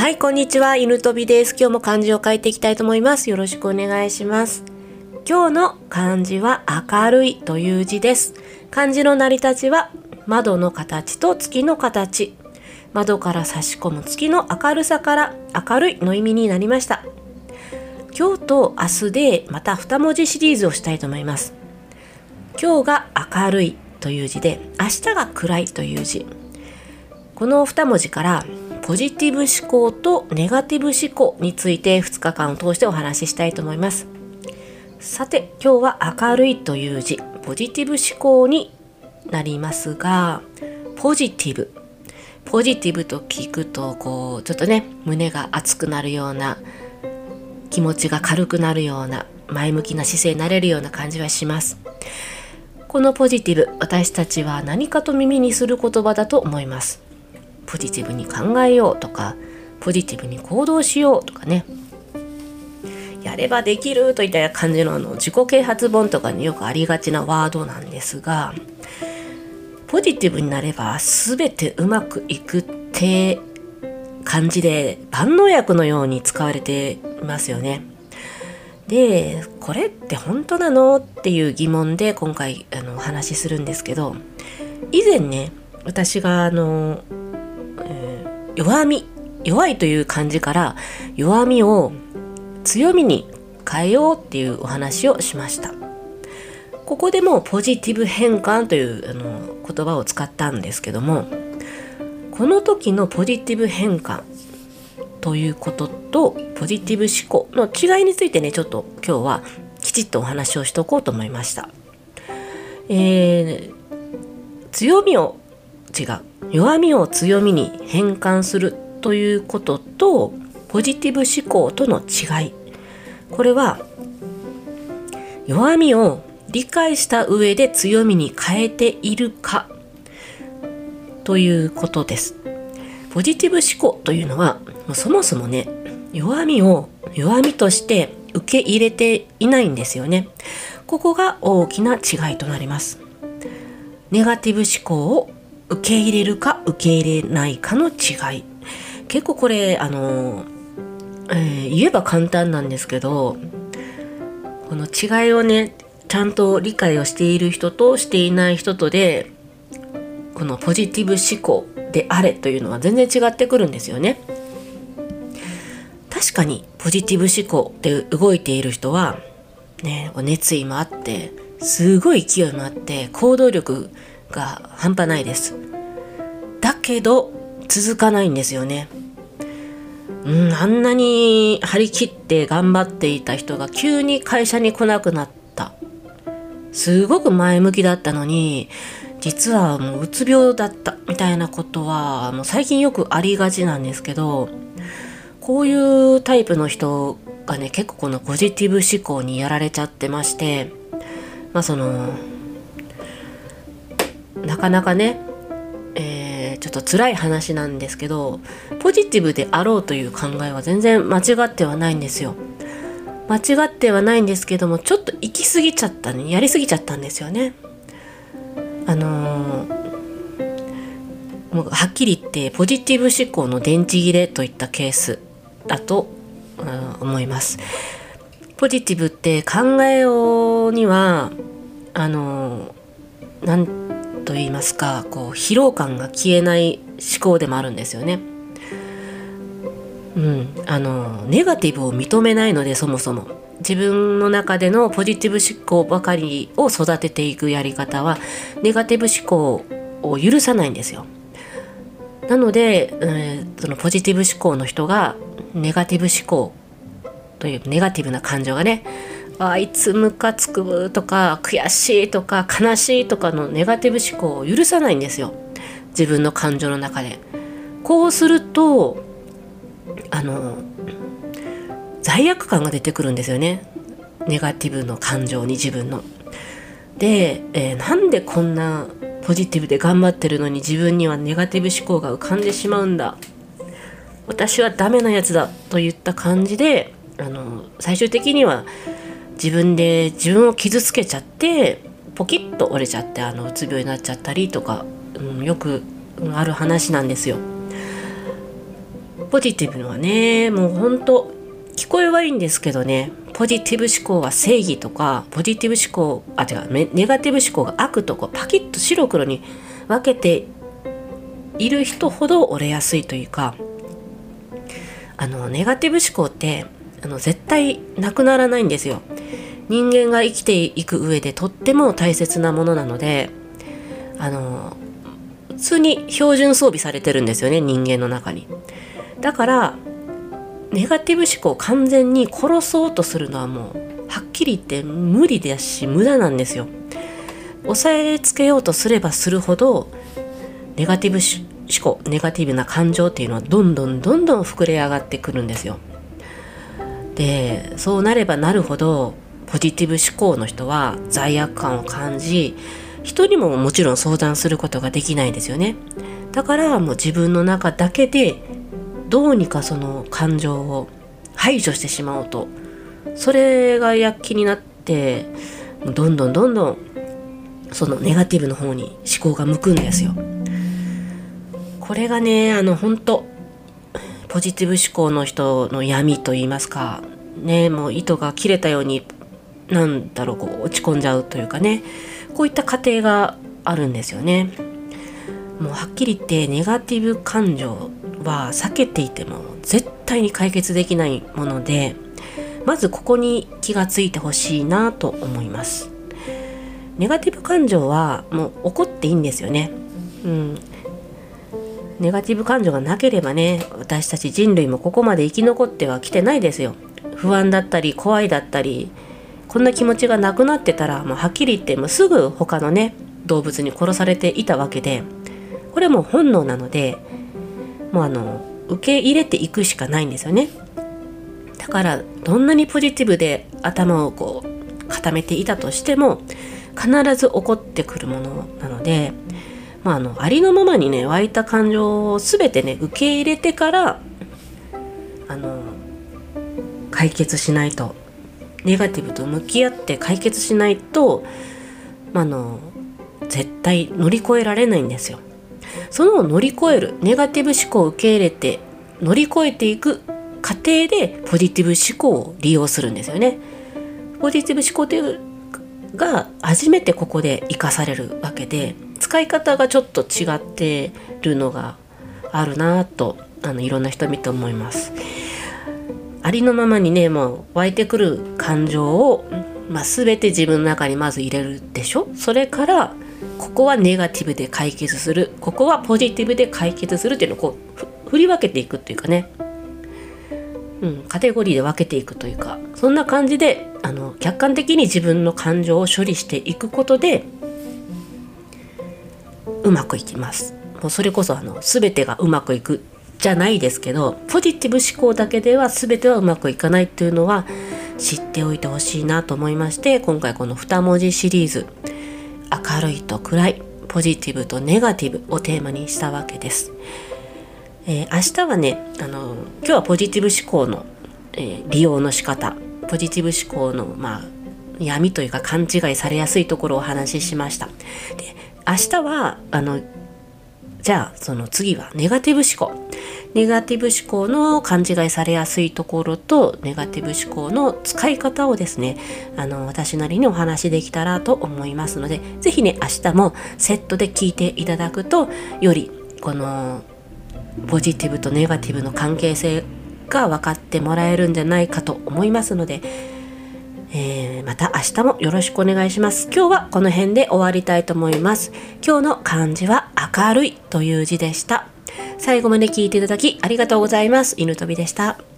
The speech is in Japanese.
はい、こんにちは。犬飛びです。今日も漢字を書いていきたいと思います。よろしくお願いします。今日の漢字は明るいという字です。漢字の成り立ちは窓の形と月の形。窓から差し込む月の明るさから明るいの意味になりました。今日と明日でまた2文字シリーズをしたいと思います。今日が明るいという字で、明日が暗いという字。この2文字からポジティブ思考とネガティブ思考について2日間を通してお話ししたいと思います。さて今日は明るいという字。ポジティブ思考になりますがポジティブ。ポジティブと聞くとこうちょっとね胸が熱くなるような気持ちが軽くなるような前向きな姿勢になれるような感じはします。このポジティブ私たちは何かと耳にする言葉だと思います。ポジティブに考えようとかポジティブに行動しようとかねやればできるといった感じのあの自己啓発本とかによくありがちなワードなんですがポジティブになれば全てうまくいくって感じで万能薬のように使われていますよね。でこれって本当なのっていう疑問で今回あのお話しするんですけど以前ね私があの、弱み弱いという漢字から弱みを強みに変えようっていうお話をしました。ここでもポジティブ変換というあの言葉を使ったんですけどもこの時のポジティブ変換ということとポジティブ思考の違いについてねちょっと今日はきちっとお話をしておこうと思いました、えー、強みを違う。弱みを強みに変換するということとポジティブ思考との違い。これは弱みを理解した上で強みに変えているかということです。ポジティブ思考というのはもうそもそもね弱みを弱みとして受け入れていないんですよね。ここが大きな違いとなります。ネガティブ思考を受け入れるか受け入れないかの違い結構これあの、えー、言えば簡単なんですけどこの違いをねちゃんと理解をしている人としていない人とでこのポジティブ思考であれというのは全然違ってくるんですよね。確かにポジティブ思考で動いている人はね熱意もあってすごい勢いもあって行動力が半端ないです。だけど続かないんですよね。うん、あんなに張り切って頑張っていた人が急に会社に来なくなったすごく前向きだったのに実はもううつ病だったみたいなことはもう最近よくありがちなんですけどこういうタイプの人がね結構このポジティブ思考にやられちゃってましてまあそのなかなかねえちょっと辛い話なんですけどポジティブであろうという考えは全然間違ってはないんですよ。間違ってはないんですけどもちょっと行き過ぎちゃったねやり過ぎちゃったんですよね。あのー、もうはっきり言ってポジティブ思考の電池切れといったケースだと、うん、思います。ポジティブって考えようにはあのー、なんと言いますかこう疲労感が消えない思考でもあるんですよね。うん、あのネガティブを認めないのでそもそも自分の中でのポジティブ思考ばかりを育てていくやり方はネガティブ思考を許さないんですよ。なので、えー、そのポジティブ思考の人がネガティブ思考というネガティブな感情がねあいつムカつくとか悔しいとか悲しいとかのネガティブ思考を許さないんですよ。自分の感情の中で。こうするとあの罪悪感が出てくるんですよね。ネガティブの感情に自分の。で、えー、なんでこんなポジティブで頑張ってるのに自分にはネガティブ思考が浮かんでしまうんだ。私はダメなやつだといった感じであの最終的には自分で自分を傷つけちゃってポキッと折れちゃってあのうつ病になっちゃったりとか、うん、よくある話なんですよ。ポジティブのはねもうほんと聞こえはいいんですけどねポジティブ思考は正義とかポジティブ思考あ違うネガティブ思考が悪とかパキッと白黒に分けている人ほど折れやすいというかあのネガティブ思考ってあの絶対なくならないんですよ人間が生きていく上でとっても大切なものなのであの普通に標準装備されてるんですよね人間の中に。だからネガティブ思考を完全に殺そうとするのはもうはっきり言って無理だし無駄なんですよ。抑えつけようとすればするほどネガティブ思考ネガティブな感情っていうのはどんどんどんどん膨れ上がってくるんですよ。でそうなればなるほどポジティブ思考の人は罪悪感を感じ人にももちろん相談することができないんですよね。だからもう自分の中だけでどうにかその感情を排除してしまおうと。それが躍起になってどんどんどんどんそのネガティブの方に思考が向くんですよ。これがねあの本当ポジティブ思考の人の闇と言いますか。ねもう糸が切れたようになんだろうこう落ち込んじゃうというかね。こういった過程があるんですよね。もうはっきり言ってネガティブ感情は避けていても絶対に解決できないものでまずここに気がついてほしいなと思います。ネガティブ感情はもう怒っていいんですよね。うん。ネガティブ感情がなければね私たち人類もここまで生き残ってはきてないですよ。不安だったり怖いだったりこんな気持ちがなくなってたらもうはっきり言ってもうすぐ他のね動物に殺されていたわけでこれも本能なのでもうあの受け入れていくしかないんですよね。だからどんなにポジティブで頭をこう固めていたとしても必ず起こってくるものなので、まあ、あのありのままにね湧いた感情を全てね受け入れてからあの解決しないと。ネガティブと向き合って解決しないと、まあの絶対乗り越えられないんですよ。その乗り越えるネガティブ思考を受け入れて乗り越えていく過程でポジティブ思考を利用するんですよね。ポジティブ思考というが初めてここで生かされるわけで使い方がちょっと違ってるのがあるなとあのいろんな人見て思います。ありのままにねもう湧いてくる感情を、まあ、全て自分の中にまず入れるでしょ？それからここはネガティブで解決する。ここはポジティブで解決するっていうのをこう振り分けていくっていうかね、うん、カテゴリーで分けていくというか。そんな感じであの客観的に自分の感情を処理していくことでうまくいきます。もうそれこそあの全てがうまくいくじゃないですけどポジティブ思考だけでは全てはうまくいかないっていうのは知っておいてほしいなと思いまして今回この2文字シリーズ明るいと暗いポジティブとネガティブをテーマにしたわけです。えー、明日はねあの今日はポジティブ思考の、えー、利用の仕方ポジティブ思考のまあ闇というか勘違いされやすいところをお話ししました。で明日はあのじゃあその次はネガティブ思考。ネガティブ思考の勘違いされやすいところとネガティブ思考の使い方をですねあの私なりにお話しできたらと思いますので是非ね明日もセットで聞いていただくとよりこのポジティブとネガティブの関係性が分かってもらえるんじゃないかと思いますのでえー、また明日もよろしくお願いします。今日はこの辺で終わりたいと思います。今日の漢字は明るいという字でした。最後まで聞いていただきありがとうございます。犬飛びでした。